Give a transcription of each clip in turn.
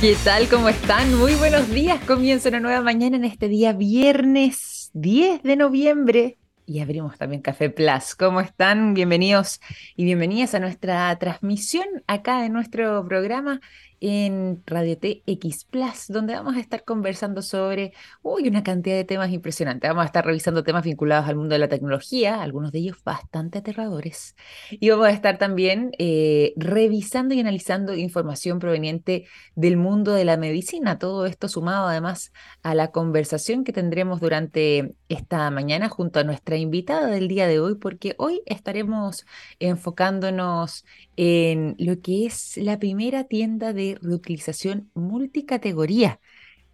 ¿Qué tal? ¿Cómo están? Muy buenos días. Comienza una nueva mañana en este día viernes 10 de noviembre y abrimos también Café Plus. ¿Cómo están? Bienvenidos y bienvenidas a nuestra transmisión acá en nuestro programa en Radio TX Plus, donde vamos a estar conversando sobre uy, una cantidad de temas impresionantes. Vamos a estar revisando temas vinculados al mundo de la tecnología, algunos de ellos bastante aterradores. Y vamos a estar también eh, revisando y analizando información proveniente del mundo de la medicina. Todo esto sumado además a la conversación que tendremos durante esta mañana junto a nuestra invitada del día de hoy, porque hoy estaremos enfocándonos en lo que es la primera tienda de reutilización multicategoría.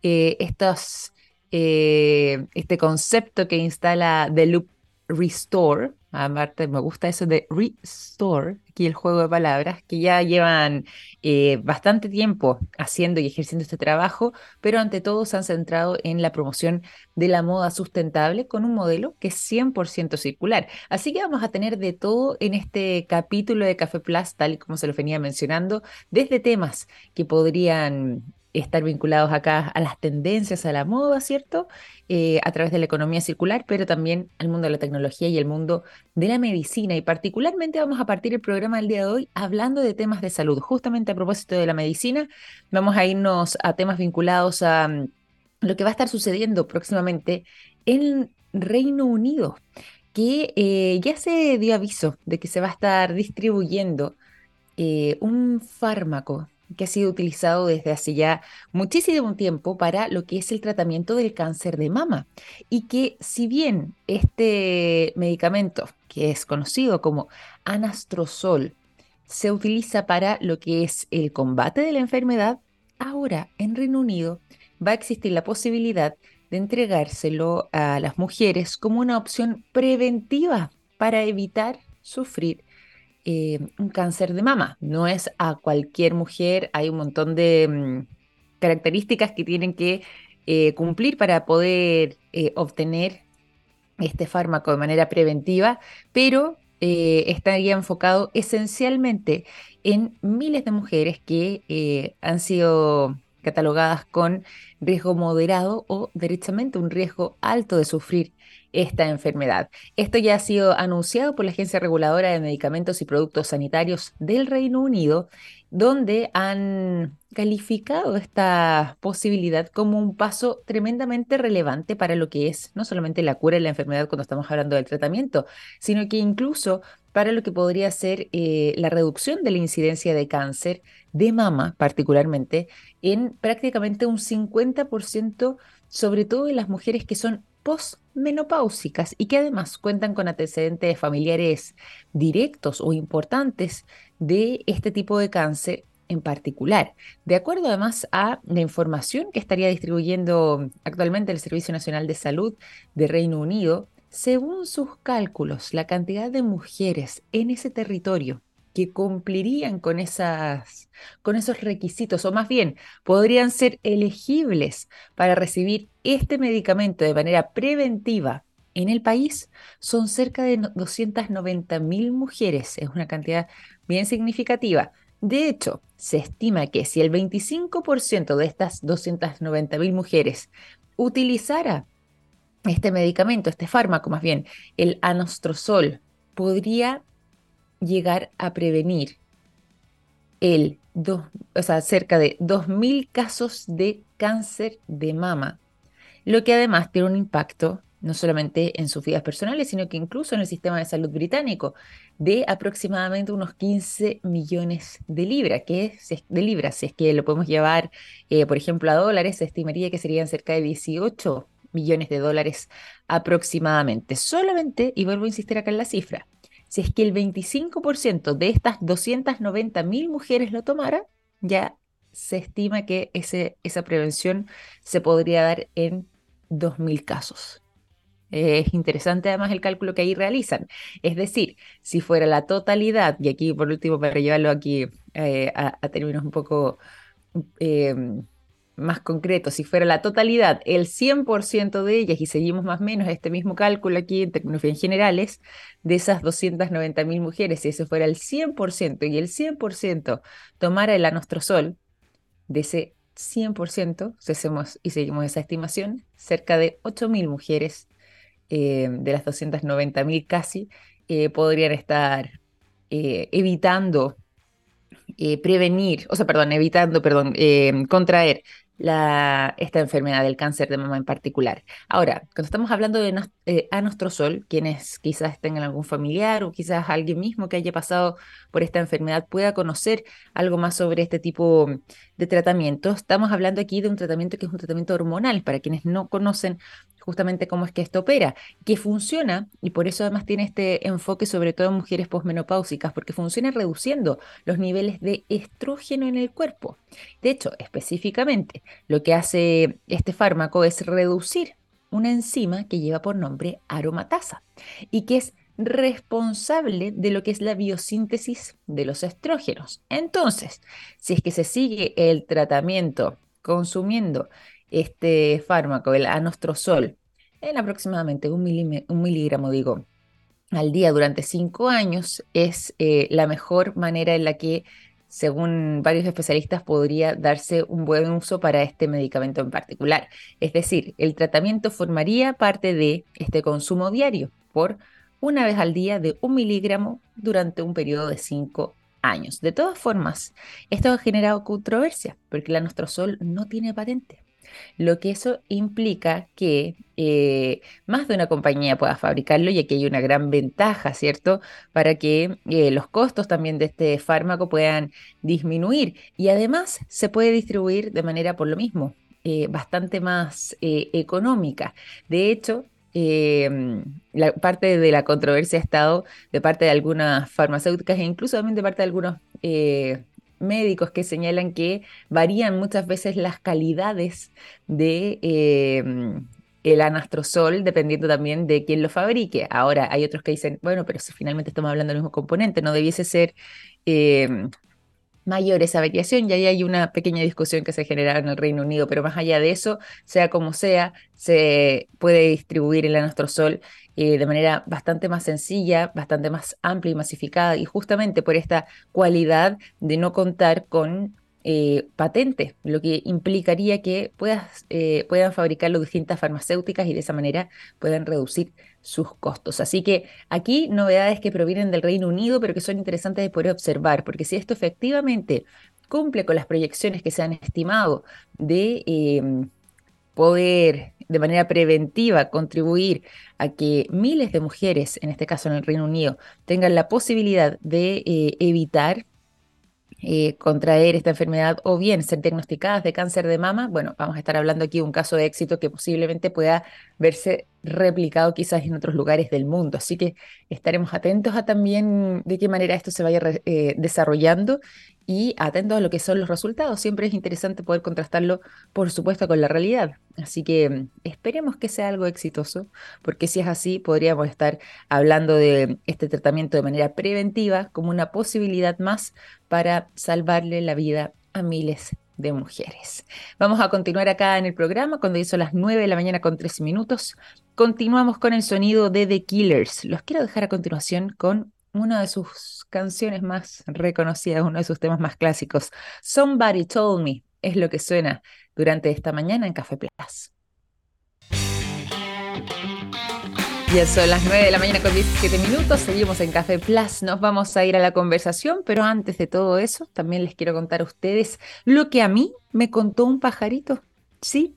Eh, estos, eh, este concepto que instala The Loop Restore, aparte me gusta eso de Restore, aquí el juego de palabras, que ya llevan eh, bastante tiempo haciendo y ejerciendo este trabajo, pero ante todo se han centrado en la promoción de la moda sustentable con un modelo que es 100% circular. Así que vamos a tener de todo en este capítulo de Café Plus, tal y como se lo venía mencionando, desde temas que podrían estar vinculados acá a las tendencias, a la moda, ¿cierto? Eh, a través de la economía circular, pero también al mundo de la tecnología y el mundo de la medicina. Y particularmente vamos a partir el programa del día de hoy hablando de temas de salud. Justamente a propósito de la medicina, vamos a irnos a temas vinculados a mm, lo que va a estar sucediendo próximamente en Reino Unido, que eh, ya se dio aviso de que se va a estar distribuyendo eh, un fármaco que ha sido utilizado desde hace ya muchísimo tiempo para lo que es el tratamiento del cáncer de mama. Y que si bien este medicamento, que es conocido como anastrozol, se utiliza para lo que es el combate de la enfermedad, ahora en Reino Unido va a existir la posibilidad de entregárselo a las mujeres como una opción preventiva para evitar sufrir eh, un cáncer de mama. No es a cualquier mujer, hay un montón de mm, características que tienen que eh, cumplir para poder eh, obtener este fármaco de manera preventiva, pero estaría enfocado esencialmente en miles de mujeres que han sido catalogadas con riesgo moderado o derechamente un riesgo alto de sufrir esta enfermedad. Esto ya ha sido anunciado por la Agencia Reguladora de Medicamentos y Productos Sanitarios del Reino Unido, donde han calificado esta posibilidad como un paso tremendamente relevante para lo que es no solamente la cura de la enfermedad cuando estamos hablando del tratamiento, sino que incluso para lo que podría ser eh, la reducción de la incidencia de cáncer de mama, particularmente, en prácticamente un 50%, sobre todo en las mujeres que son postmenopáusicas y que además cuentan con antecedentes familiares directos o importantes de este tipo de cáncer en particular. De acuerdo además a la información que estaría distribuyendo actualmente el Servicio Nacional de Salud de Reino Unido, según sus cálculos, la cantidad de mujeres en ese territorio que cumplirían con, esas, con esos requisitos, o más bien podrían ser elegibles para recibir este medicamento de manera preventiva en el país, son cerca de 290 mil mujeres. Es una cantidad bien significativa. De hecho, se estima que si el 25% de estas 290 mil mujeres utilizara este medicamento, este fármaco más bien, el anostrozol, podría llegar a prevenir el o sea, cerca de 2.000 casos de cáncer de mama, lo que además tiene un impacto no solamente en sus vidas personales, sino que incluso en el sistema de salud británico, de aproximadamente unos 15 millones de libras, que es, de libras, si es que lo podemos llevar, eh, por ejemplo, a dólares, se estimaría que serían cerca de 18 millones de dólares aproximadamente. Solamente, y vuelvo a insistir acá en la cifra, si es que el 25% de estas 290 mil mujeres lo tomara, ya se estima que ese, esa prevención se podría dar en 2.000 casos. Es interesante además el cálculo que ahí realizan. Es decir, si fuera la totalidad, y aquí por último para llevarlo aquí eh, a, términos un poco eh, más concreto, si fuera la totalidad, el 100% de ellas, y seguimos más o menos este mismo cálculo aquí en tecnologías generales, de esas 290 mil mujeres, si ese fuera el 100% y el 100% tomara el anostrozol, de ese 100%, si hacemos y seguimos esa estimación, cerca de 8.000 mujeres eh, de las 290.000 casi eh, podrían estar eh, evitando prevenir, o sea, perdón, evitando, perdón, contraer esta enfermedad del cáncer de mama en particular. Ahora, cuando estamos hablando de eh, anostrosol, quienes quizás tengan algún familiar o quizás alguien mismo que haya pasado por esta enfermedad pueda conocer algo más sobre este tipo de tratamiento, estamos hablando aquí de un tratamiento que es un tratamiento hormonal, para quienes no conocen justamente cómo es que esto opera, que funciona, y por eso además tiene este enfoque sobre todo en mujeres posmenopáusicas, porque funciona reduciendo los niveles de estrógeno en el cuerpo. De hecho, específicamente, lo que hace este fármaco es reducir una enzima que lleva por nombre aromatasa y que es responsable de lo que es la biosíntesis de los estrógenos. Entonces, si es que se sigue el tratamiento consumiendo este fármaco, el anostrozol, en aproximadamente un, miligramo, digo, al día durante cinco años, es eh, la mejor manera en la que, según varios especialistas, podría darse un buen uso para este medicamento en particular. Es decir, el tratamiento formaría parte de este consumo diario por una vez al día de un miligramo durante un periodo de cinco años. De todas formas, esto ha generado controversia porque el anostrozol no tiene patente lo que eso implica que eh, más de una compañía pueda fabricarlo y aquí hay una gran ventaja, ¿cierto? Para que eh, los costos también de este fármaco puedan disminuir y además se puede distribuir de manera por lo mismo. Eh, bastante más económica. De hecho, la parte de la controversia ha estado de parte de algunas farmacéuticas e incluso también de parte de algunos médicos que señalan que varían muchas veces las calidades de em, el anastrozol dependiendo también de quién lo fabrique. Ahora hay otros que dicen, bueno, pero si finalmente estamos hablando del mismo componente, no debiese ser em, mayor esa variación y ahí hay una pequeña discusión que se genera en el Reino Unido, pero más allá de eso, sea como sea, se puede distribuir el anastrozol eh, de manera bastante más sencilla, bastante más amplia y masificada, y justamente por esta cualidad de no contar con eh, patente, lo que implicaría que eh, puedan fabricarlo distintas farmacéuticas y de esa manera puedan reducir sus costos. Así que aquí novedades que provienen del Reino Unido, pero que son interesantes de poder observar, porque si esto efectivamente cumple con las proyecciones que se han estimado de em, poder de manera preventiva contribuir a que miles de mujeres, en este caso en el Reino Unido, tengan la posibilidad de eh, evitar eh, contraer esta enfermedad o bien ser diagnosticadas de cáncer de mama, bueno, vamos a estar hablando aquí de un caso de éxito que posiblemente pueda verse replicado quizás en otros lugares del mundo. Así que estaremos atentos a también de qué manera esto se vaya eh, desarrollando y atentos a lo que son los resultados. Siempre es interesante poder contrastarlo, por supuesto, con la realidad. Así que mm, esperemos que sea algo exitoso, porque si es así, podríamos estar hablando de este tratamiento de manera preventiva como una posibilidad más para salvarle la vida a miles de mujeres. Vamos a continuar acá en el programa cuando hizo las 9 de la mañana con 13 minutos. Continuamos con el sonido de The Killers. Los quiero dejar a continuación con una de sus canciones más reconocidas, uno de sus temas más clásicos. Somebody Told Me es lo que suena durante esta mañana en Café Plus. Ya son las 9 de la mañana con 17 minutos, seguimos en Café Plus, nos vamos a ir a la conversación, pero antes de todo eso, también les quiero contar a ustedes lo que a mí me contó un pajarito. Sí,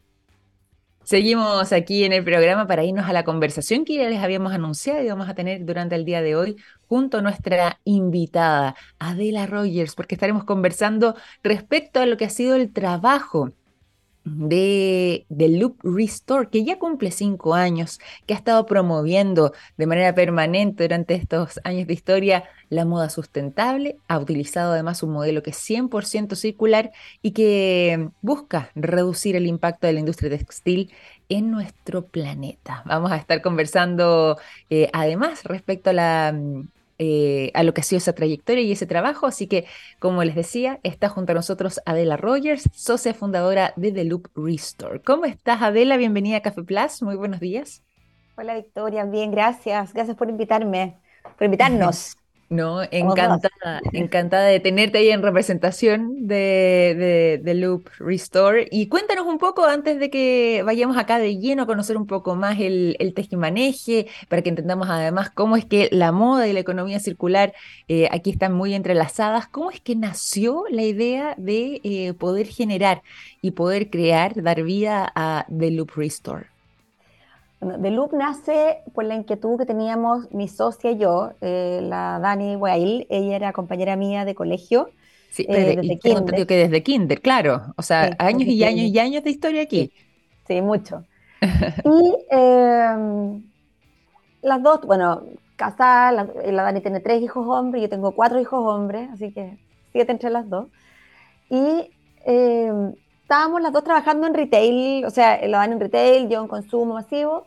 Seguimos aquí en el programa para irnos a la conversación que ya les habíamos anunciado y vamos a tener durante el día de hoy junto a nuestra invitada, Adela Rogers, porque estaremos conversando respecto a lo que ha sido el trabajo de, de, Loop Restore, que ya cumple cinco años, que ha estado promoviendo de manera permanente durante estos años de historia la moda sustentable, ha utilizado además un modelo que es 100% circular y que busca reducir el impacto de la industria textil en nuestro planeta. Vamos a estar conversando eh, además respecto a la eh, a lo que ha sido esa trayectoria y ese trabajo. Así que, como les decía, está junto a nosotros Adela Rogers, socia fundadora de The Loop Restore. ¿Cómo estás, Adela? Bienvenida a Café Plus. Muy buenos días. Hola, Victoria. Bien, gracias. Gracias por invitarme, por invitarnos. No, encantada, encantada de tenerte ahí en representación de, de, Loop Restore. Y cuéntanos un poco, antes de que vayamos acá de lleno a conocer un poco más el, el tejimaneje, para que entendamos además cómo es que la moda y la economía circular eh, aquí están muy entrelazadas, cómo es que nació la idea de eh, poder generar y poder crear, dar vida a The Loop Restore. The Loop nace por la inquietud que teníamos mi socia y yo, eh, la Dani Weil, ella era compañera mía de colegio. Sí, eh, desde kinder. que desde kinder, claro. O sea, años y años y años de historia aquí. Sí, mucho. y em, las dos, bueno, casadas, la, Dani tiene tres hijos hombres, yo tengo cuatro hijos hombres, así que siete entre las dos. Y em, estábamos las dos trabajando en retail, o sea, la en retail, yo en consumo masivo,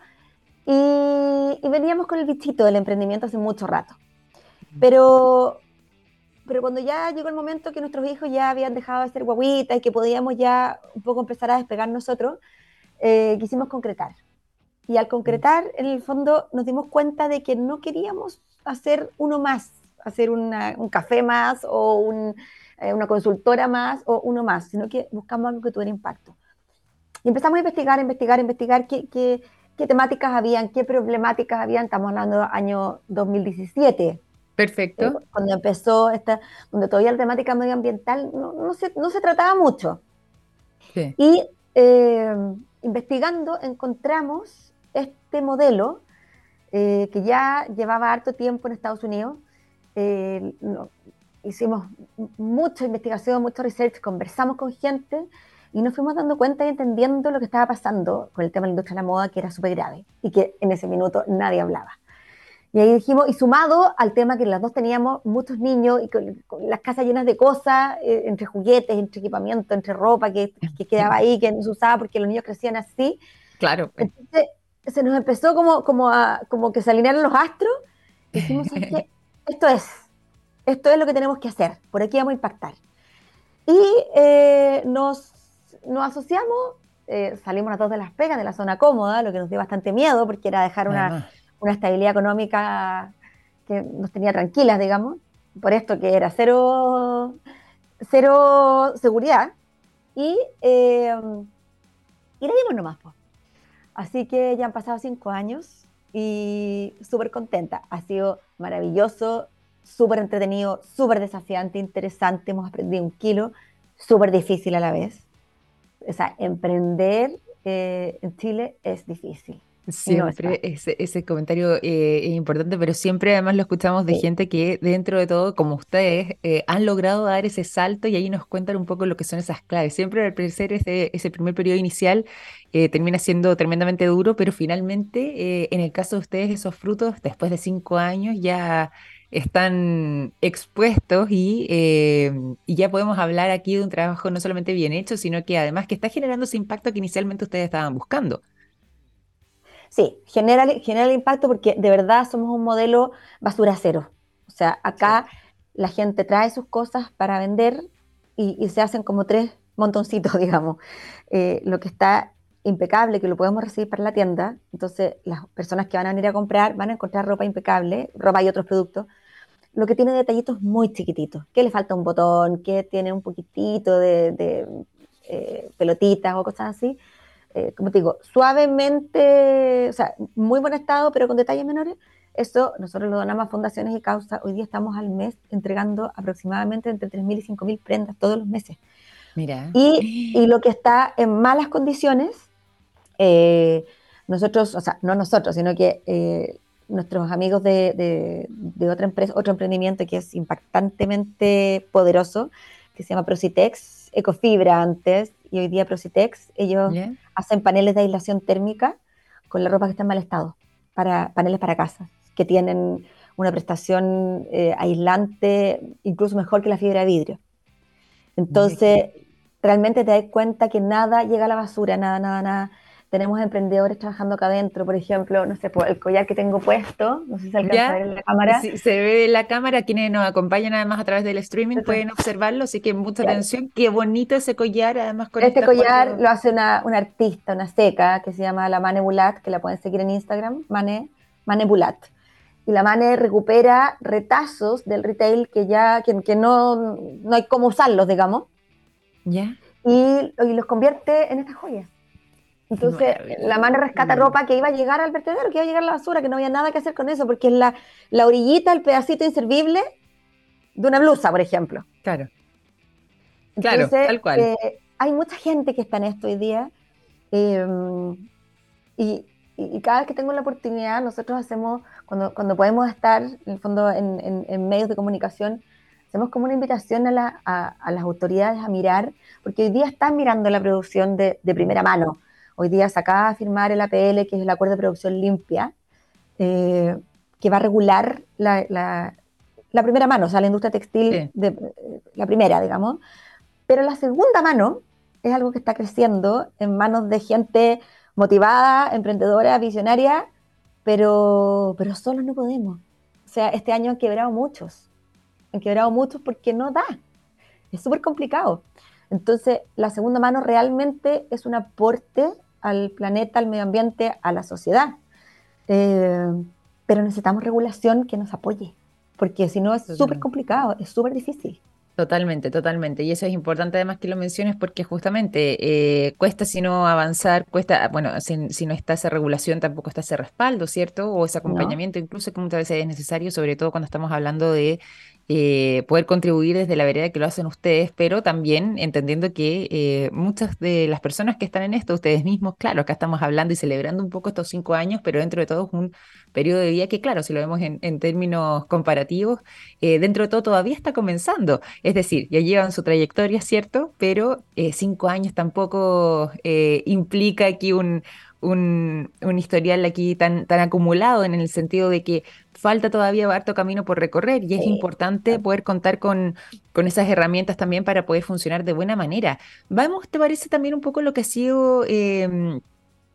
y, veníamos con el bichito del emprendimiento hace mucho rato. Pero, pero cuando ya llegó el momento que nuestros hijos ya habían dejado de ser guaguitas y que podíamos ya un poco empezar a despegar nosotros, eh, quisimos concretar. Y al concretar, en el fondo, nos dimos cuenta de que no queríamos hacer uno más, hacer un café más o un, eh, una consultora más o uno más, sino que buscamos algo que tuviera impacto. Y empezamos a investigar, investigar, investigar qué, qué, qué temáticas habían, qué problemáticas habían. Estamos hablando del año 2017. Perfecto. Eh, cuando empezó esta, donde todavía la temática medioambiental no, no, se, no se, trataba mucho. Sí. Y eh, investigando encontramos este modelo que ya llevaba harto tiempo en Estados Unidos. No, hicimos mucha investigación, mucho research, conversamos con gente y nos fuimos dando cuenta y entendiendo lo que estaba pasando con el tema de la industria de la moda, que era súper grave y que en ese minuto nadie hablaba. Y ahí dijimos, y sumado al tema que las dos teníamos muchos niños y con, las casas llenas de cosas, eh, entre juguetes, entre equipamiento, entre ropa que, que, quedaba ahí, que no se usaba porque los niños crecían así. Claro. Entonces se nos empezó como, como, a, como que se alinearon los astros. Y dijimos, esto es, esto es lo que tenemos que hacer, por aquí vamos a impactar. Y eh, nos, nos, asociamos, eh, salimos a todos de las pegas, de la zona cómoda, lo que nos dio bastante miedo, porque era dejar una, una, estabilidad económica que nos tenía tranquilas, digamos, por esto que era cero, cero seguridad. Y, eh, y le dimos nomás. Así que ya han pasado cinco años y súper contenta. Ha sido maravilloso súper entretenido, súper desafiante, interesante, hemos aprendido un kilo, súper difícil a la vez. O sea, emprender eh, en Chile es difícil. Siempre ese, ese, comentario eh, es importante, pero siempre además lo escuchamos de gente que dentro de todo, como ustedes, eh, han logrado dar ese salto y ahí nos cuentan un poco lo que son esas claves. Siempre al parecer ese, ese primer periodo inicial termina siendo tremendamente duro, pero finalmente en el caso de ustedes esos frutos, después de cinco años, ya están expuestos eh, y, ya podemos hablar aquí de un trabajo no solamente bien hecho, sino que además que está generando ese impacto que inicialmente ustedes estaban buscando. Sí, genera, genera el impacto porque de verdad somos un modelo basura cero. O sea, acá la gente trae sus cosas para vender y, se hacen como tres montoncitos, digamos. Eh, lo que está impecable, que lo podemos recibir para la tienda. Entonces, las personas que van a venir a comprar van a encontrar ropa impecable, ropa y otros productos, lo que tiene detallitos muy chiquititos, que le falta un botón, que tiene un poquitito de, eh, pelotitas o cosas así. Eh, como te digo, suavemente, o sea, muy buen estado, pero con detalles menores. Eso nosotros lo donamos a fundaciones y causas. Hoy día estamos al mes entregando aproximadamente entre 3.000 y 5.000 prendas todos los meses. Mira. Y, y, lo que está en malas condiciones, eh, nosotros, o sea, no nosotros, sino que nuestros amigos de, otra empresa, otro emprendimiento que es impactantemente poderoso, que se llama Procitex, Ecofibra antes, y hoy día Procitex, ellos hacen paneles de aislación térmica con la ropa que está en mal estado, para paneles para casa, que tienen una prestación eh, aislante incluso mejor que la fibra de vidrio. Entonces, realmente te das cuenta que nada llega a la basura, nada, nada, nada tenemos emprendedores trabajando acá adentro, por ejemplo, no sé, el collar que tengo puesto, no sé si se alcanza a ver en la cámara. Sí, se ve en la cámara, quienes nos acompañan además a través del streaming pueden observarlo, así que mucha atención, qué bonito ese collar, además con Este collar lo hace una, una, artista, una seca, que se llama la Mane Bulat, que la pueden seguir en Instagram, Mane, Mane Bulat. Y la Mane recupera retazos del retail que ya, que, que no, no hay cómo usarlos, digamos. Ya. Y, y los convierte en estas joyas. Entonces, la mano rescata ropa que iba a llegar al vertedero, que iba a llegar a la basura, que no había nada que hacer con eso, porque es la, la orillita, el pedacito inservible de una blusa, por ejemplo. Claro. claro, tal cual. Eh, hay mucha gente que está en esto hoy día. Em, y, y, cada vez que tengo la oportunidad, nosotros hacemos, cuando, cuando podemos estar, en el fondo, en, en, medios de comunicación, hacemos como una invitación a, la, a, las autoridades a mirar, porque hoy día están mirando la producción de, de primera mano Hoy día se acaba de firmar el APL, que es el Acuerdo de Producción Limpia, eh, que va a regular la, primera mano, o sea, la industria textil, de, la primera, digamos. Pero la segunda mano es algo que está creciendo en manos de gente motivada, emprendedora, visionaria, pero, pero solos no podemos. O sea, este año han quebrado muchos. Han quebrado muchos porque no da. Es súper complicado. Entonces, la segunda mano realmente es un aporte al planeta, al medio ambiente, a la sociedad. Eh, pero necesitamos regulación que nos apoye, porque si no es súper complicado, es súper difícil. Totalmente, totalmente. Y eso es importante además que lo menciones porque justamente eh, cuesta si no avanzar, cuesta, bueno, si, no está esa regulación tampoco está ese respaldo, ¿cierto? O ese acompañamiento, incluso que muchas veces es necesario, sobre todo cuando estamos hablando de eh, poder contribuir desde la vereda que lo hacen ustedes, pero también entendiendo que eh, muchas de las personas que están en esto, ustedes mismos, claro, acá estamos hablando y celebrando un poco estos cinco años, pero dentro de todo es un periodo de vida que, claro, si lo vemos en, términos comparativos, eh, dentro de todo todavía está comenzando. Es decir, ya llevan su trayectoria, ¿cierto? Pero cinco años tampoco implica aquí un, un, historial aquí tan, tan acumulado en el sentido de que falta todavía harto camino por recorrer y es importante poder contar con, con esas herramientas también para poder funcionar de buena manera. Vamos, ¿te parece también un poco lo que ha sido... Em,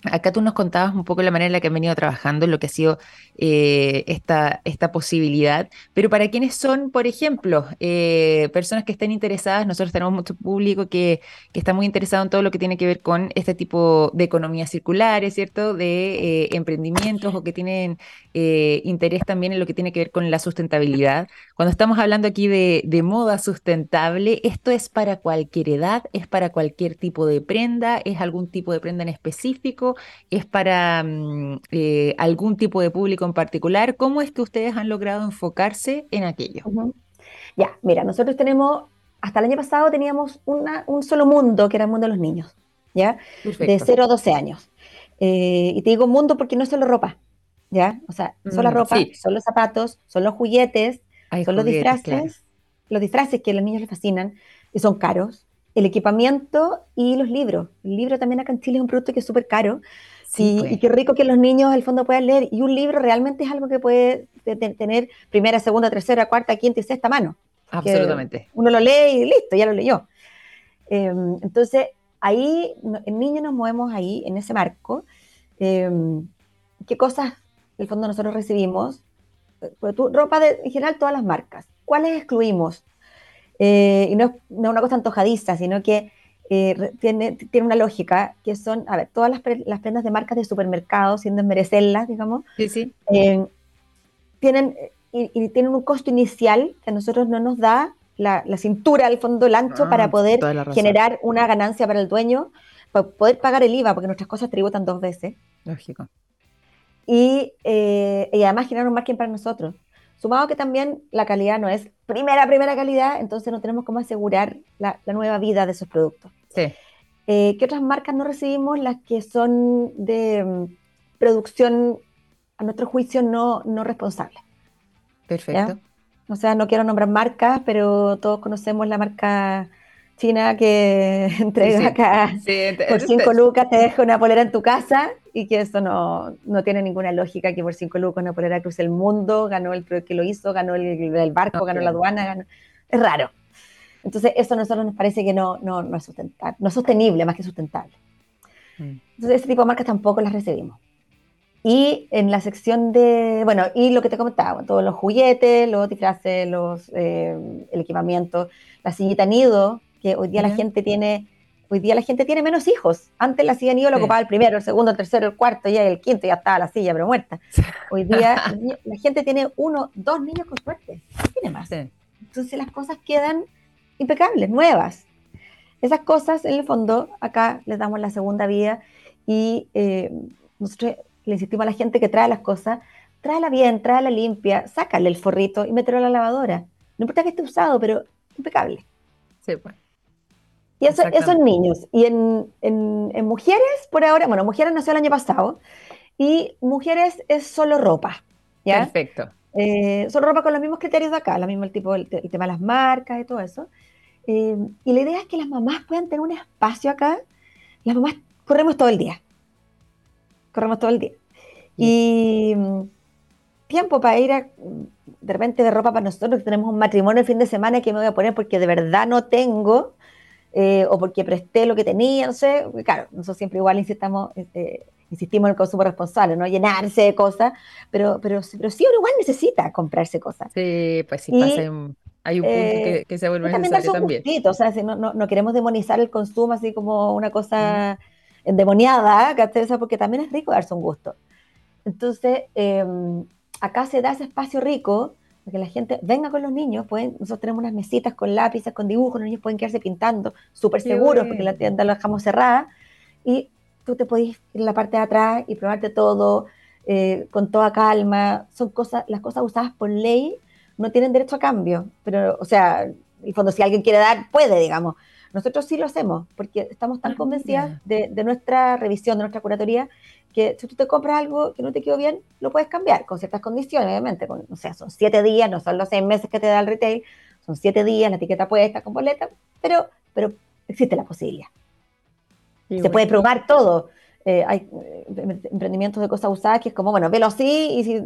Acá tú nos contabas un poco la manera en la que han venido trabajando, lo que ha sido eh, esta, esta posibilidad, pero para quienes son, por ejemplo, eh, personas que estén interesadas, nosotros tenemos mucho público que, que, está muy interesado en todo lo que tiene que ver con este tipo de economías circulares, ¿cierto? De eh, emprendimientos o que tienen interés también en lo que tiene que ver con la sustentabilidad. Cuando estamos hablando aquí de, de moda sustentable, esto es para cualquier edad, es para cualquier tipo de prenda, es algún tipo de prenda en específico ¿Es para mm, eh, algún tipo de público en particular? ¿Cómo es que ustedes han logrado enfocarse en aquello? Ya, mira, nosotros tenemos, hasta el año pasado teníamos un solo mundo, que era el mundo de los niños, ¿ya? De 0 a 12 años. Eh, y te digo mundo porque no es solo ropa, ¿ya? O sea, son la mm, ropa, son los zapatos, son los juguetes, son los disfraces, los disfraces que a los niños les fascinan y son caros, el equipamiento y los libros. El libro también acá en Chile es un producto que es súper caro. y, pues. qué rico que los niños al fondo puedan leer. Y un libro realmente es algo que puede tener primera, segunda, tercera, cuarta, quinta y sexta mano. Absolutamente. Uno lo lee y listo, ya lo leyó. Em, entonces, ahí, en niños nos movemos ahí, en ese marco. Em, ¿Qué cosas, en el fondo, nosotros recibimos? Pues, ropa de, en general, todas las marcas. ¿Cuáles excluimos? Eh, y no es, una cosa antojadiza, sino que eh, tiene, tiene una lógica, que son, a ver, todas las, las prendas de marcas de supermercados, sin desmerecerlas, digamos, sí, sí. Eh, tienen, y, tienen un costo inicial que a nosotros no nos da la, la cintura, al fondo, el ancho, ah, para poder generar una ganancia para el dueño, para poder pagar el IVA, porque nuestras cosas tributan dos veces. Lógico. Y, y además generar un margen para nosotros. Sumado que también la calidad no es primera, primera calidad, entonces no tenemos cómo asegurar la, nueva vida de esos productos. Sí. Eh, ¿Qué otras marcas no recibimos? Las que son de mm, producción, a nuestro juicio, no, no responsable. Perfecto. O sea, no quiero nombrar marcas, pero todos conocemos la marca china que entrega acá por 5 lucas te deja una polera en tu casa y que eso no, no, tiene ninguna lógica que por 5 lucas una polera cruce el mundo, ganó el que lo hizo, ganó el, barco, ganó la aduana, es raro. Entonces eso a nosotros nos parece que no, no, no es sustentable, no es sostenible más que sustentable. Mm. Entonces ese tipo de marcas tampoco las recibimos. Y en la sección de, bueno, y lo que te comentaba, todos los juguetes, los disfraces, los, eh, el equipamiento, la sillita nido, que hoy día la gente tiene, hoy día la gente tiene menos hijos. Antes la silla nido lo ocupaba el primero, el segundo, el tercero, el cuarto, y el quinto ya estaba la silla, pero muerta. Hoy día la gente tiene uno, dos niños con suerte, tiene más. Entonces las cosas quedan impecables, nuevas. Esas cosas, en el fondo, acá les damos la segunda vía y eh, nosotros le insistimos a la gente que trae las cosas, tráela bien, tráela limpia, sácale el forrito y mételo a la lavadora. No importa que esté usado, pero impecable. Sí, pues. Y eso, eso en niños. Y en, en, mujeres, por ahora, bueno, mujeres nació el año pasado, y mujeres es solo ropa. ¿ya? Perfecto. Eh, solo ropa con los mismos criterios de acá, lo mismo el, tipo, el, tema de las marcas y todo eso. Eh, y la idea es que las mamás puedan tener un espacio acá. Las mamás corremos todo el día. Corremos todo el día. Y mm, tiempo para ir a, de repente de ropa para nosotros, que tenemos un matrimonio el fin de semana que me voy a poner porque de verdad no tengo, eh, o porque presté lo que tenía, no sé. Claro, nosotros siempre igual insistamos, este, insistimos en el consumo responsable, no llenarse de cosas, pero, pero, pero sí uno igual necesita comprarse cosas. Sí, pues sí, pasa hay un punto que, eh, se vuelve necesario también. o sea, si no, no, no, queremos demonizar el consumo así como una cosa endemoniada, porque también es rico darse un gusto. Entonces, em, acá se da ese espacio rico que la gente venga con los niños. Pueden, nosotros tenemos unas mesitas con lápices, con dibujos, los niños pueden quedarse pintando, súper seguros, porque la tienda la dejamos cerrada. Y tú te podés ir en la parte de atrás y probarte todo eh, con toda calma. Son cosas, las cosas usadas por ley no tienen derecho a cambio. Pero, o sea, en el fondo, si alguien quiere dar, puede, digamos. Nosotros sí lo hacemos, porque estamos tan ah, convencidas de, de, nuestra revisión, de nuestra curatoría, que si tú te compras algo que no te quedó bien, lo puedes cambiar con ciertas condiciones, obviamente. Con, o sea, son siete días, no son los seis meses que te da el retail, son siete días, la etiqueta puesta con boleta, pero, pero existe la posibilidad. Se puede probar todo. Eh, hay eh, emprendimientos de cosas usadas que es como, bueno, velo así y si...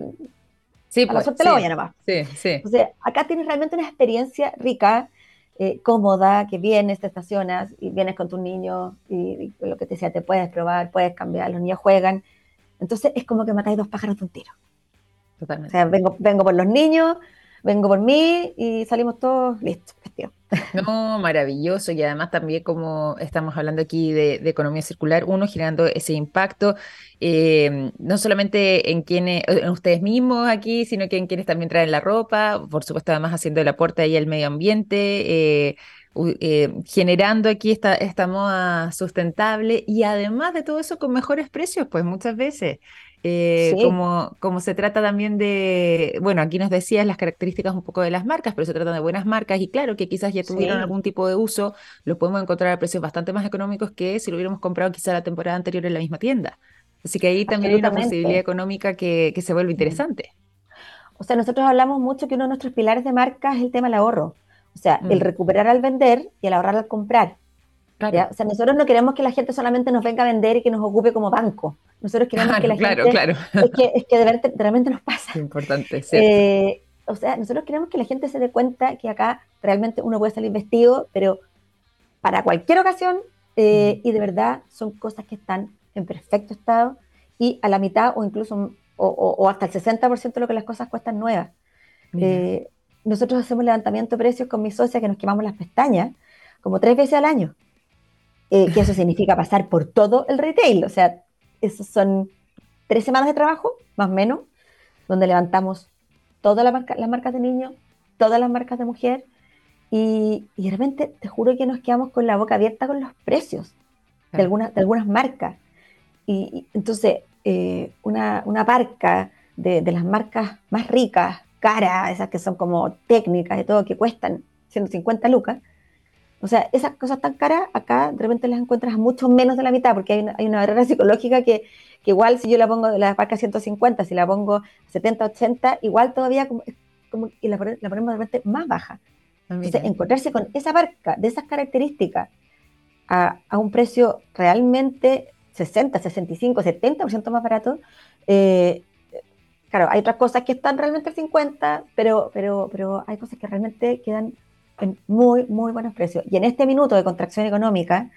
Sí, a la pues, lo voy a nomás. Sí, sí. O sea, acá tienes realmente una experiencia rica, eh, cómoda, que vienes, te estacionas y vienes con tu niño y, lo que te decía, te puedes probar, puedes cambiar, los niños juegan. Entonces es como que matáis dos pájaros de un tiro. Totalmente. O sea, vengo, vengo por los niños, vengo por mí y salimos todos listos, No, maravilloso. Y además también como estamos hablando aquí de, economía circular, uno generando ese impacto, eh, no solamente en quienes, en ustedes mismos aquí, sino que en quienes también traen la ropa, por supuesto además haciendo el aporte ahí al medio ambiente. Eh, eh, generando aquí esta, esta moda sustentable y además de todo eso con mejores precios, pues muchas veces. Eh, como, como se trata también de, bueno, aquí nos decías las características un poco de las marcas, pero se trata de buenas marcas y claro que quizás ya tuvieron algún tipo de uso, lo podemos encontrar a precios bastante más económicos que si lo hubiéramos comprado quizá la temporada anterior en la misma tienda. Así que ahí también hay una posibilidad económica que, que se vuelve interesante. O sea, nosotros hablamos mucho que uno de nuestros pilares de marca es el tema del ahorro. O sea, el mm. recuperar al vender y el ahorrar al comprar. O sea, nosotros no queremos que la gente solamente nos venga a vender y que nos ocupe como banco. Nosotros queremos que la claro, gente... Claro. Es que, es que de, verdad, realmente nos pasa. Importante. Eh, o sea, nosotros queremos que la gente se dé cuenta que acá realmente uno puede salir vestido, pero para cualquier ocasión, eh, mm. y de verdad son cosas que están en perfecto estado y a la mitad o incluso o, hasta el 60% de lo que las cosas cuestan nuevas. Eh, nosotros hacemos levantamiento de precios con mi socia que nos quemamos las pestañas como tres veces al año. Eh, que eso significa pasar por todo el retail. O sea, esos son tres semanas de trabajo, más o menos, donde levantamos todas las marcas de niños, todas las marcas de mujer, y, y, de repente te juro que nos quedamos con la boca abierta con los precios de, algunas, de algunas marcas. Y, entonces, eh, una, una parca de, de, las marcas más ricas, caras, esas que son como técnicas y todo, que cuestan 150 lucas, o sea, esas cosas tan caras, acá de repente las encuentras a mucho menos de la mitad, porque hay una, hay una barrera psicológica que, que, igual si yo la pongo, la parca 150, si la pongo 70, 80, igual todavía como, como y la, la, ponemos de repente más baja. Ah, Entonces, encontrarse con esa marca de esas características a, a, un precio realmente 60, 65, 70% más barato, eh, claro, hay otras cosas que están realmente al 50, pero, pero, pero hay cosas que realmente quedan en muy, muy buenos precios. Y en este minuto de contracción económica,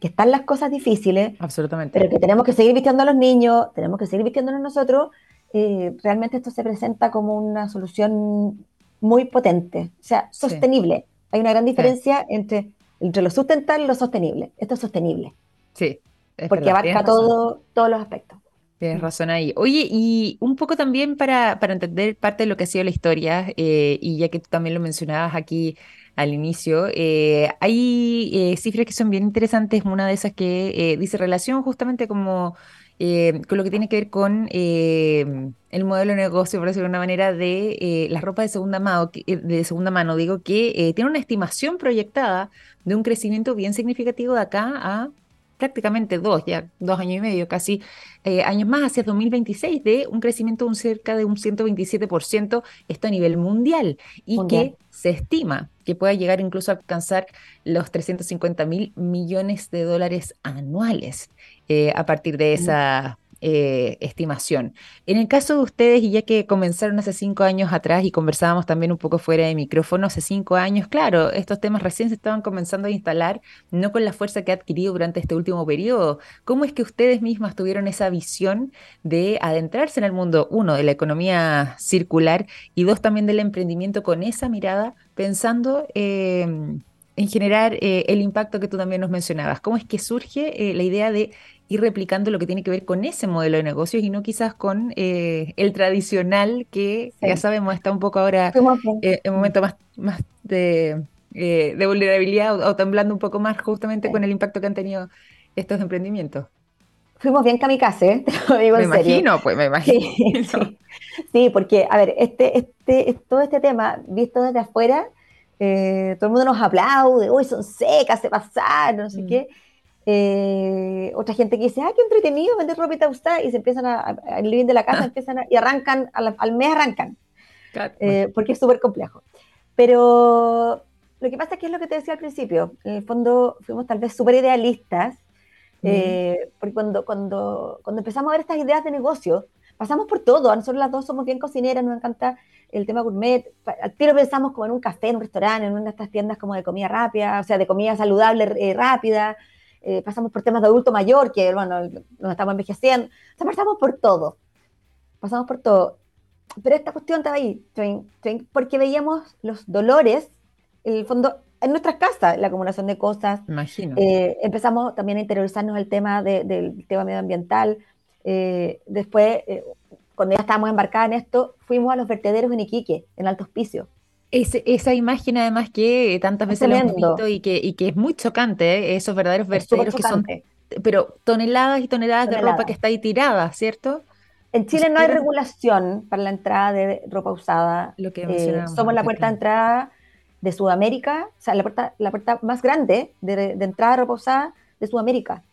que están las cosas difíciles, Absolutamente. pero que tenemos que seguir vistiendo a los niños, tenemos que seguir vistiéndonos nosotros, eh, realmente esto se presenta como una solución muy potente, o sea, sostenible. Sí. Hay una gran diferencia sí. entre, entre lo sustentable y lo sostenible. Esto es sostenible. Sí. porque verdad, abarca todo, todos los aspectos. Tienes razón ahí. Oye, y un poco también para, para entender parte de lo que ha sido la historia, eh, y ya que tú también lo mencionabas aquí al inicio, eh, hay eh, cifras que son bien interesantes. Una de esas que dice relación justamente como con lo que tiene que ver con el modelo de negocio, por decirlo de una manera, de la ropa de segunda mano, de segunda mano. Digo que tiene una estimación proyectada de un crecimiento bien significativo de acá a prácticamente dos, ya dos años y medio, casi eh, años más, hacia 2026, de un crecimiento de un cerca de un 127%, esto a nivel mundial, y mundial. que se estima que pueda llegar incluso a alcanzar los 350 mil millones de dólares anuales eh, a partir de esa eh, estimación. En el caso de ustedes, y ya que comenzaron hace cinco años atrás y conversábamos también un poco fuera de micrófono, hace cinco años, claro, estos temas recién se estaban comenzando a instalar, no con la fuerza que ha adquirido durante este último periodo. ¿Cómo es que ustedes mismas tuvieron esa visión de adentrarse en el mundo, uno, de la economía circular y dos, también del emprendimiento con esa mirada, pensando... Eh, en generar eh, el impacto que tú también nos mencionabas. ¿Cómo es que surge eh, la idea de ir replicando lo que tiene que ver con ese modelo de negocios y no quizás con eh, el tradicional que sí. ya sabemos está un poco ahora en un momento más, más de, de vulnerabilidad o, o, temblando un poco más justamente sí. con el impacto que han tenido estos emprendimientos. Fuimos bien kamikaze, te lo digo me en imagino, serio. pues me imagino. Sí, sí. sí, porque, a ver, este, este, todo este tema, visto desde afuera, eh, todo el mundo nos aplaude, uy, son secas, se pasaron, no sé mm. qué. Eh, otra gente que dice, ah, qué entretenido vender ropita usada, y se empiezan a, al living de la casa, empiezan a, y arrancan, al, al mes arrancan, claro. eh, porque es súper complejo. Pero lo que pasa es que es lo que te decía al principio, en el fondo fuimos tal vez súper idealistas, mm. eh, porque cuando, cuando, cuando empezamos a ver estas ideas de negocio, pasamos por todo, a nosotros las dos somos bien cocineras, nos encanta el tema gourmet, al tiro pensamos como en un café, en un restaurante, en una de estas tiendas como de comida rápida, o sea, de comida saludable eh, rápida, eh, pasamos por temas de adulto mayor, que bueno, nos estamos envejeciendo, o sea, pasamos por todo, pasamos por todo. Pero esta cuestión estaba ahí, porque veíamos los dolores, en el fondo, en nuestras casas, la acumulación de cosas. Imagino. Eh, empezamos también a interiorizarnos el tema de, del tema medioambiental. Eh, después, eh, cuando ya estábamos embarcadas en esto, fuimos a los vertederos en Iquique, en Alto Hospicio. Ese, esa imagen además que tantas veces lo hemos visto y que, y que es muy chocante, ¿eh? esos verdaderos vertederos que son, pero toneladas y toneladas, toneladas, de ropa que está ahí tirada, ¿cierto? En Chile no hay regulación para la entrada de ropa usada. Lo que eh, somos la puerta de entrada de Sudamérica, o sea, la puerta, la puerta más grande de, de entrada de ropa usada de Sudamérica.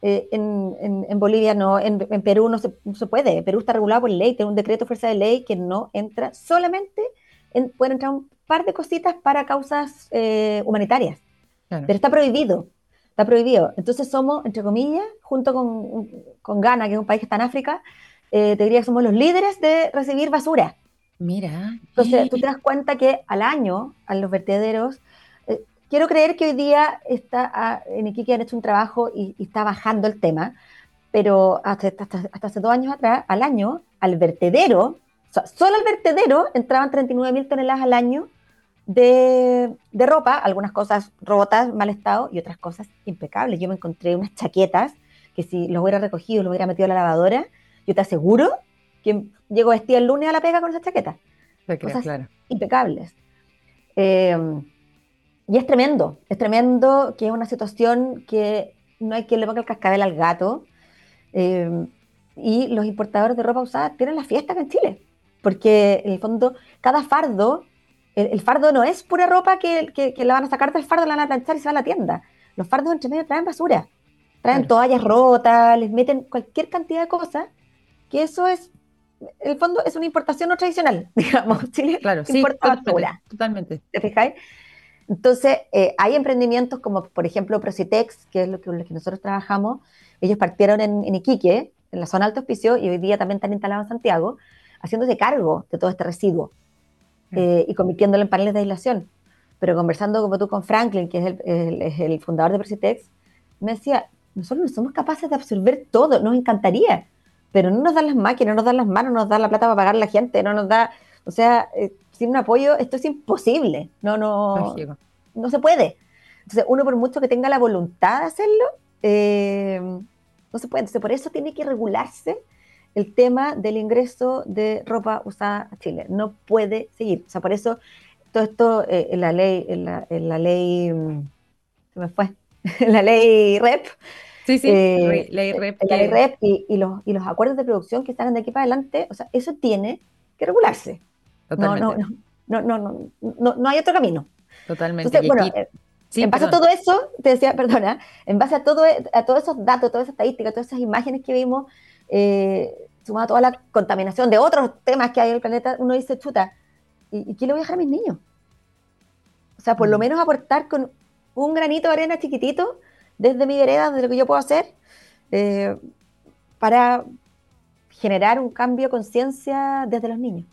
Eh, en, en, en, Bolivia no, en, en Perú no se, no se, puede. Perú está regulado por ley, tiene un decreto de fuerza de ley que no entra, solamente en, pueden entrar un par de cositas para causas eh, humanitarias. Claro. Pero está prohibido, está prohibido. Entonces somos, entre comillas, junto con, con Ghana, que es un país que está en África, eh, te diría que somos los líderes de recibir basura. Mira. Entonces tú te das cuenta que al año, a los vertederos, quiero creer que hoy día está, ah, en Iquique han hecho un trabajo y, y está bajando el tema, pero hasta, hasta, hasta, hace dos años atrás, al año, al vertedero, solo al vertedero entraban 39 mil toneladas al año de, de, ropa, algunas cosas rotas, mal estado y otras cosas impecables. Yo me encontré unas chaquetas que si los hubiera recogido, los hubiera metido a la lavadora, yo te aseguro que llego vestida el lunes a la pega con esas chaquetas. cosas claro. impecables. Eh, y es tremendo, es tremendo que es una situación que no hay quien le ponga el cascabel al gato. Eh, y los importadores de ropa usada tienen la fiesta acá en Chile, porque en el fondo cada fardo, el, el fardo no es pura ropa que, que, que, la van a sacar del fardo, la van a planchar y se va a la tienda. Los fardos entre medio traen basura, traen claro. toallas rotas, les meten cualquier cantidad de cosas, que eso es el fondo es una importación no tradicional, digamos. Chile claro, sí, importa totalmente, totalmente. ¿Te fijáis? Entonces, eh, hay emprendimientos como, por ejemplo, Procitex, que es lo que, lo que nosotros trabajamos. Ellos partieron en, en, Iquique, en la zona alto hospicio, y hoy día también están instalados en Santiago, haciéndose cargo de todo este residuo mm. eh, y convirtiéndolo en paneles de aislación. Pero conversando como tú con Franklin, que es el, el, el fundador de Procitex, me decía, nosotros no somos capaces de absorber todo, nos encantaría, pero no nos dan las máquinas, no nos dan las manos, no nos dan la plata para pagar a la gente, no nos da, o sea, eh, sin un apoyo esto es imposible, no, no, no se puede. Entonces, uno por mucho que tenga la voluntad de hacerlo, eh, no se puede. Entonces, por eso tiene que regularse el tema del ingreso de ropa usada a Chile. No puede seguir. O sea, por eso todo esto eh, en la ley, en la, en la ley, mm, se me fue, en la ley REP, Sí, sí, eh, ley REP. La ley REP y, y, los, y los acuerdos de producción que están de aquí para adelante, o sea, eso tiene que regularse. Totalmente. No, no, no, no, no, no, no hay otro camino. Totalmente. Entonces, bueno, eh, sí, en base perdón. a todo eso, te decía, perdona, en base a, todo, a todos esos datos, todas esas estadísticas, todas esas imágenes que vimos, eh, sumado a toda la contaminación de otros temas que hay en el planeta, uno dice, chuta, ¿y, y qué le voy a dejar a mis niños? O sea, por mm. lo menos aportar con un granito de arena chiquitito desde mi vereda, desde lo que yo puedo hacer, eh, para generar un cambio de conciencia desde los niños.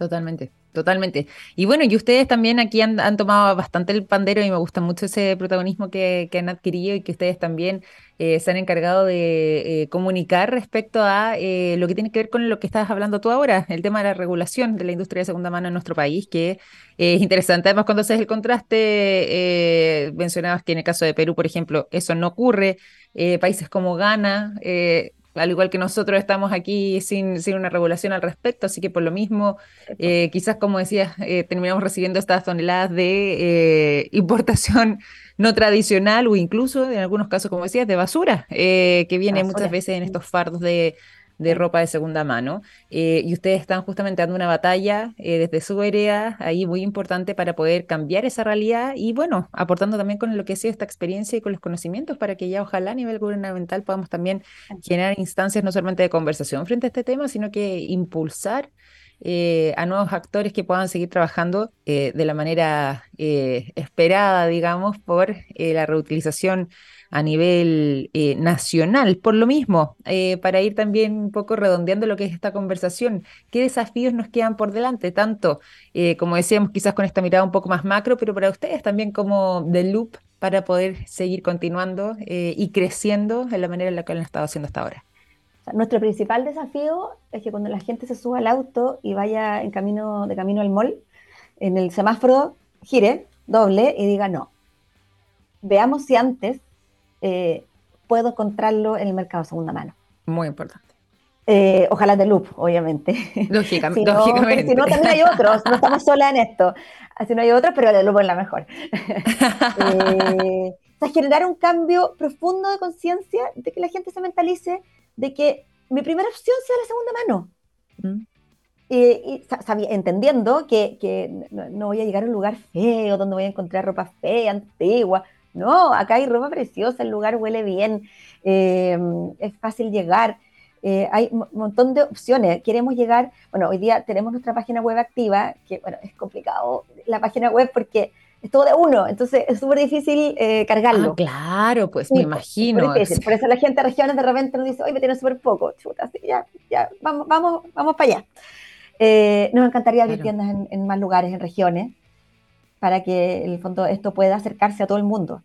Totalmente. Totalmente. Y bueno, y ustedes también aquí han, tomado bastante el pandero y me gusta mucho ese protagonismo que, han adquirido y que ustedes también eh, se han encargado de eh, comunicar respecto a eh, lo que tiene que ver con lo que estás hablando tú ahora, el tema de la regulación de la industria de segunda mano en nuestro país, que es interesante. Además, cuando haces el contraste, mencionabas que en el caso de Perú, por ejemplo, eso no ocurre. países como Ghana al igual que nosotros estamos aquí sin, sin, una regulación al respecto, así que por lo mismo, eh, quizás como decías, eh, terminamos recibiendo estas toneladas de eh, importación no tradicional o incluso en algunos casos, como decías, de basura, que viene basura. muchas veces en estos fardos de, de ropa de segunda mano. Eh, y ustedes están justamente dando una batalla eh, desde su vereda, ahí muy importante para poder cambiar esa realidad y bueno, aportando también con lo que ha sido esta experiencia y con los conocimientos para que ya ojalá a nivel gubernamental podamos también generar instancias no solamente de conversación frente a este tema, sino que impulsar eh, a nuevos actores que puedan seguir trabajando de la manera esperada, digamos, por la reutilización a nivel eh, nacional. Por lo mismo, eh, para ir también un poco redondeando lo que es esta conversación, ¿qué desafíos nos quedan por delante? Tanto, eh, como decíamos, quizás con esta mirada un poco más macro, pero para ustedes también como The Loop para poder seguir continuando y creciendo en la manera en la que lo han estado haciendo hasta ahora. Nuestro principal desafío es que cuando la gente se suba al auto y vaya en camino, de camino al mall, en el semáforo gire doble y diga no. Veamos si antes eh, puedo encontrarlo en el mercado de segunda mano. Muy importante. Eh, ojalá de Loop, obviamente. Lógicamente. si, no, lógicamente. si no, también hay otros, no estamos solas en esto. Así no hay otros, pero de Loop es la mejor. eh, o sea, generar un cambio profundo de conciencia de que la gente se mentalice de que mi primera opción sea la segunda mano. Mm. Eh, y sabía, entendiendo que, que no, no, voy a llegar a un lugar feo donde voy a encontrar ropa fea, antigua. No, acá hay ropa preciosa, el lugar huele bien, eh, es fácil llegar. Eh, hay un montón de opciones. Queremos llegar, bueno, hoy día tenemos nuestra página web activa, que bueno, es complicado la página web porque es todo de uno, entonces es súper difícil eh, cargarlo. Ah, claro, pues sí, me imagino. Por eso la gente de regiones de repente nos dice, oye, me tiene súper poco, chuta, sí, ya, ya, vamos, vamos, vamos para allá. Eh, nos encantaría abrir claro. tiendas en, en, más lugares, en regiones, para que en el fondo esto pueda acercarse a todo el mundo.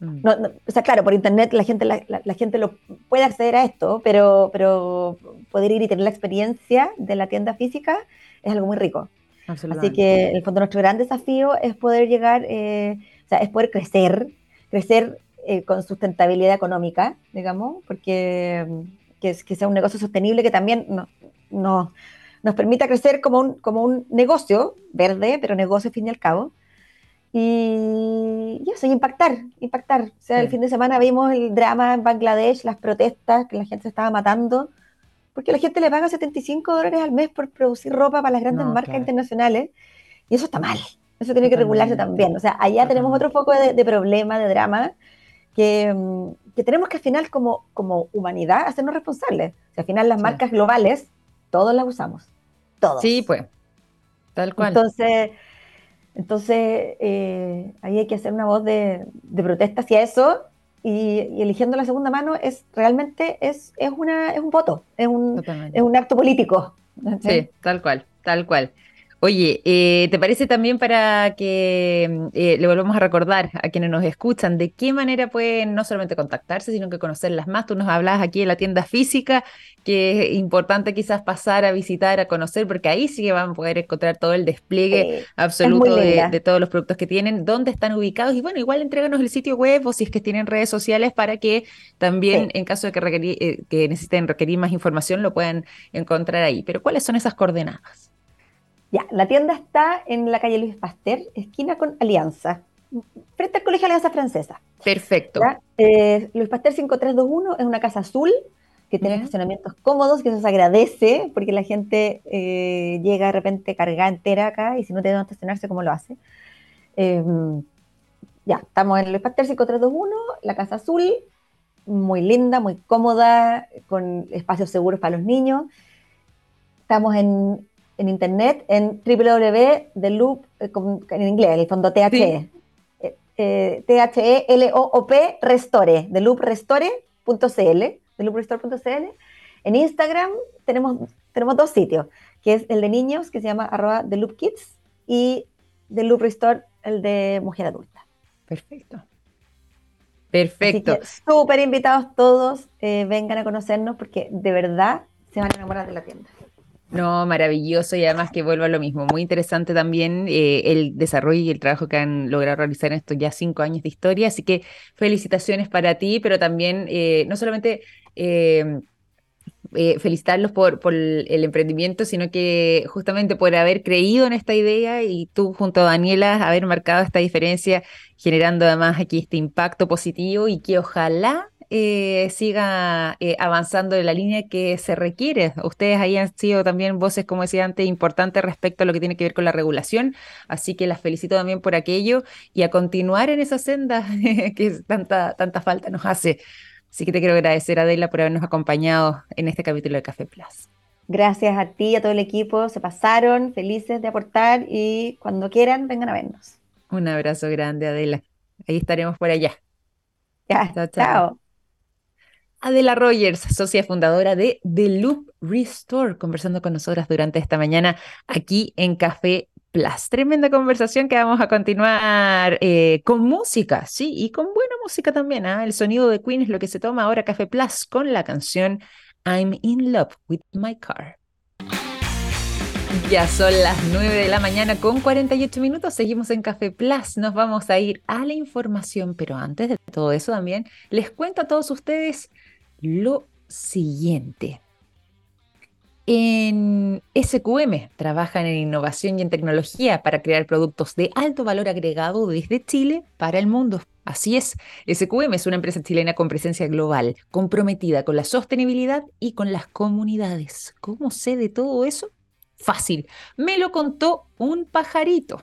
Mm. No, no, o sea, claro, por internet la gente, la, la, la, gente lo puede acceder a esto, pero, pero poder ir y tener la experiencia de la tienda física es algo muy rico. Así que en el fondo nuestro gran desafío es poder llegar, eh, o sea, es poder crecer, crecer eh, con sustentabilidad económica, digamos, porque que, que, sea un negocio sostenible que también no, no, nos permita crecer como un, como un negocio verde, pero negocio al fin y al cabo. Y, y eso, y impactar, impactar. O sea, sí. el fin de semana vimos el drama en Bangladesh, las protestas, que la gente se estaba matando, porque la gente le paga 75 dólares al mes por producir ropa para las grandes no, marcas claro. internacionales, y eso está mal. Eso tiene que regularse también. O sea, allá tenemos otro foco de, de problema, de drama, que, que, tenemos que al final como, como humanidad hacernos responsables. O sea, al final las marcas globales todos la usamos. Todos. Sí, pues. Tal cual. Entonces, entonces eh, ahí hay que hacer una voz de, protesta hacia eso y, eligiendo la segunda mano es realmente es, es, una, es un voto, es un, es un acto político. Sí, tal cual, tal cual. Oye, eh, ¿te parece también para que eh, le volvamos a recordar a quienes nos escuchan de qué manera pueden no solamente contactarse, sino que conocerlas más? Tú nos hablas aquí en la tienda física, que es importante quizás pasar a visitar, a conocer, porque ahí sí que van a poder encontrar todo el despliegue absoluto de, todos los productos que tienen, dónde están ubicados y bueno, igual entréganos el sitio web o si es que tienen redes sociales para que también en caso de que, eh, que necesiten requerir más información lo puedan encontrar ahí. Pero ¿cuáles son esas coordenadas? Ya, la tienda está en la calle Luis Pasteur, esquina con Alianza, frente al Colegio Alianza Francesa. Perfecto. Eh, Luis Pasteur 5321 es una casa azul que tiene estacionamientos cómodos, que eso se agradece, porque la gente eh, llega de repente cargada entera acá y si no tiene dónde estacionarse, ¿cómo lo hace? Em, ya, estamos en Luis Pasteur 5321, la casa azul, muy linda, muy cómoda, con espacios seguros para los niños. Estamos en en internet en www.theloop, eh, en inglés, el fondo THE. Sí. Eh, T-H-E-L-O-O-P e Restore, thelooprestore.cl, thelooprestore.cl. En Instagram tenemos, tenemos dos sitios, que es el de niños, que se llama arroba theloopkids, y The Loop Restore, el de mujer adulta. Perfecto. Perfecto. Súper invitados todos, eh, vengan a conocernos porque de verdad se van a enamorar de la tienda. No, maravilloso y además que vuelvo a lo mismo. Muy interesante también eh, el desarrollo y el trabajo que han logrado realizar en estos ya cinco años de historia. Así que felicitaciones para ti, pero también eh, no solamente em, eh, felicitarlos por, por, el emprendimiento, sino que justamente por haber creído en esta idea y tú junto a Daniela haber marcado esta diferencia, generando además aquí este impacto positivo y que ojalá eh, siga eh, avanzando en la línea que se requiere. Ustedes ahí han sido también voces, como decía antes, importantes respecto a lo que tiene que ver con la regulación, así que las felicito también por aquello y a continuar en esa senda que tanta, tanta falta nos hace. Así que te quiero agradecer, Adela, por habernos acompañado en este capítulo de Café Plus. Gracias a ti y a todo el equipo, se pasaron, felices de aportar y cuando quieran, vengan a vernos. Un abrazo grande, Adela. Ahí estaremos por allá. Ya, chao. chao. Adela Rogers, socia fundadora de The Loop Restore, conversando con nosotras durante esta mañana aquí en Café Plus. Tremenda conversación que vamos a continuar eh, con música, sí, y con buena música también. ¿ah? El sonido de Queen es lo que se toma ahora Café Plus con la canción I'm in Love with My Car. Ya son las 9 de la mañana con 48 minutos. Seguimos en Café Plus. Nos vamos a ir a la información, pero antes de todo eso también les cuento a todos ustedes lo siguiente. En SQM trabajan en innovación y en tecnología para crear productos de alto valor agregado desde Chile para el mundo. Así es, SQM es una empresa chilena con presencia global, comprometida con la sostenibilidad y con las comunidades. ¿Cómo sé de todo eso? Fácil, me lo contó un pajarito.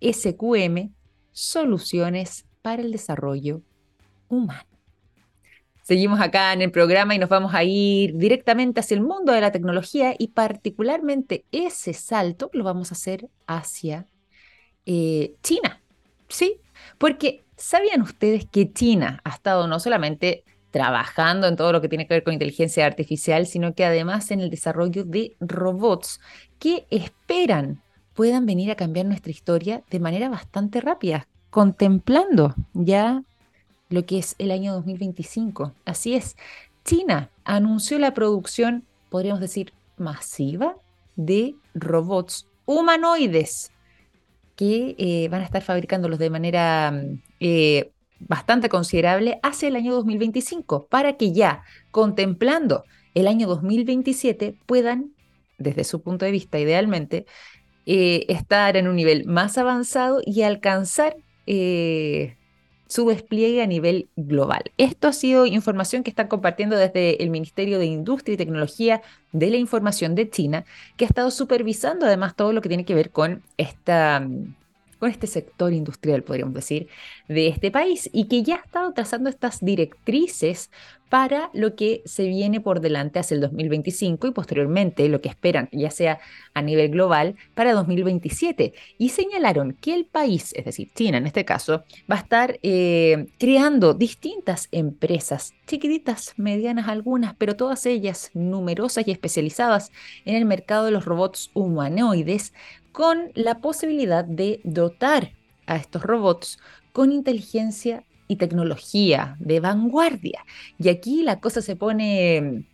SQM, soluciones para el desarrollo humano. Seguimos acá en el programa y nos vamos a ir directamente hacia el mundo de la tecnología y particularmente ese salto lo vamos a hacer hacia eh, China. ¿Sí? Porque ¿sabían ustedes que China ha estado no solamente trabajando en todo lo que tiene que ver con inteligencia artificial, sino que además en el desarrollo de robots que esperan puedan venir a cambiar nuestra historia de manera bastante rápida, contemplando ya lo que es el año 2025. Así es, China anunció la producción, podríamos decir, masiva de robots humanoides que eh, van a estar fabricándolos de manera eh, bastante considerable hacia el año 2025, para que ya contemplando el año 2027 puedan, desde su punto de vista idealmente, eh, estar en un nivel más avanzado y alcanzar su despliegue a nivel global. Esto ha sido información que están compartiendo desde el Ministerio de Industria y Tecnología de la Información de China, que ha estado supervisando además todo lo que tiene que ver con esta, con este sector industrial, podríamos decir, de este país y que ya ha estado trazando estas directrices para lo que se viene por delante hacia el 2025 y posteriormente lo que esperan, ya sea a nivel global, para 2027. Y señalaron que el país, es decir, China en este caso, va a estar eh, creando distintas empresas, chiquititas, medianas algunas, pero todas ellas numerosas y especializadas en el mercado de los robots humanoides, con la posibilidad de dotar a estos robots con inteligencia y tecnología de vanguardia. Y aquí la cosa se pone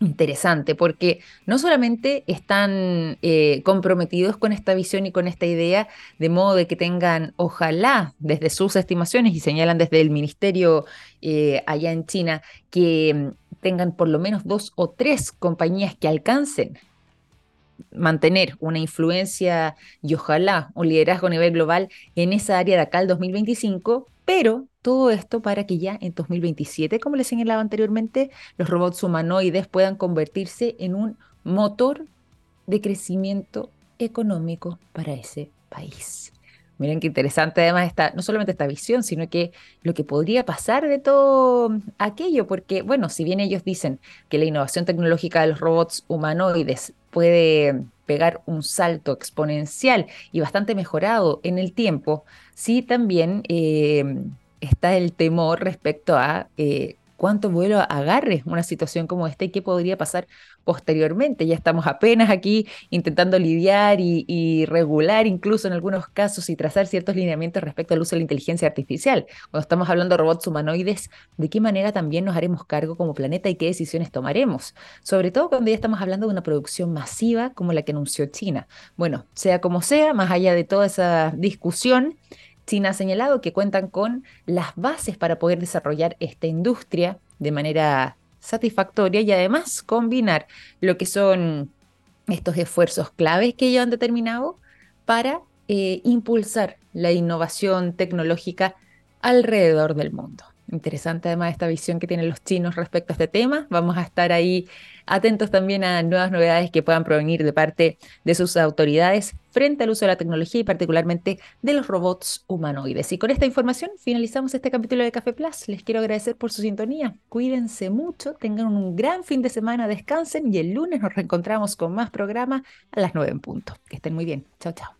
interesante porque no solamente están eh, comprometidos con esta visión y con esta idea, de modo de que tengan, ojalá, desde sus estimaciones y señalan desde el ministerio eh, allá en China, que mm, tengan por lo menos dos o tres compañías que alcancen mantener una influencia y ojalá un liderazgo a nivel global en esa área de acá al 2025, pero todo esto para que ya en 2027, como les señalaba anteriormente, los robots humanoides puedan convertirse en un motor de crecimiento económico para ese país. Miren qué interesante además está no solamente esta visión, sino que lo que podría pasar de todo aquello, porque bueno, si bien ellos dicen que la innovación tecnológica de los robots humanoides puede pegar un salto exponencial y bastante mejorado en el tiempo, sí también eh, está el temor respecto a eh, cuánto vuelo agarre una situación como esta y qué podría pasar posteriormente. Ya estamos apenas aquí intentando lidiar y, regular incluso en algunos casos y trazar ciertos lineamientos respecto al uso de la inteligencia artificial. Cuando estamos hablando de robots humanoides, ¿de qué manera también nos haremos cargo como planeta y qué decisiones tomaremos? Sobre todo cuando ya estamos hablando de una producción masiva como la que anunció China. Bueno, sea como sea, más allá de toda esa discusión, China ha señalado que cuentan con las bases para poder desarrollar esta industria de manera satisfactoria y además combinar lo que son estos esfuerzos claves que ellos han determinado para eh, impulsar la innovación tecnológica alrededor del mundo. Interesante además esta visión que tienen los chinos respecto a este tema. Vamos a estar ahí atentos también a nuevas novedades que puedan provenir de parte de sus autoridades frente al uso de la tecnología y particularmente de los robots humanoides. Y con esta información finalizamos este capítulo de Café Plus. Les quiero agradecer por su sintonía. Cuídense mucho, tengan un gran fin de semana, descansen y el lunes nos reencontramos con más programa a las 9 en punto. Que estén muy bien. Chao, chao.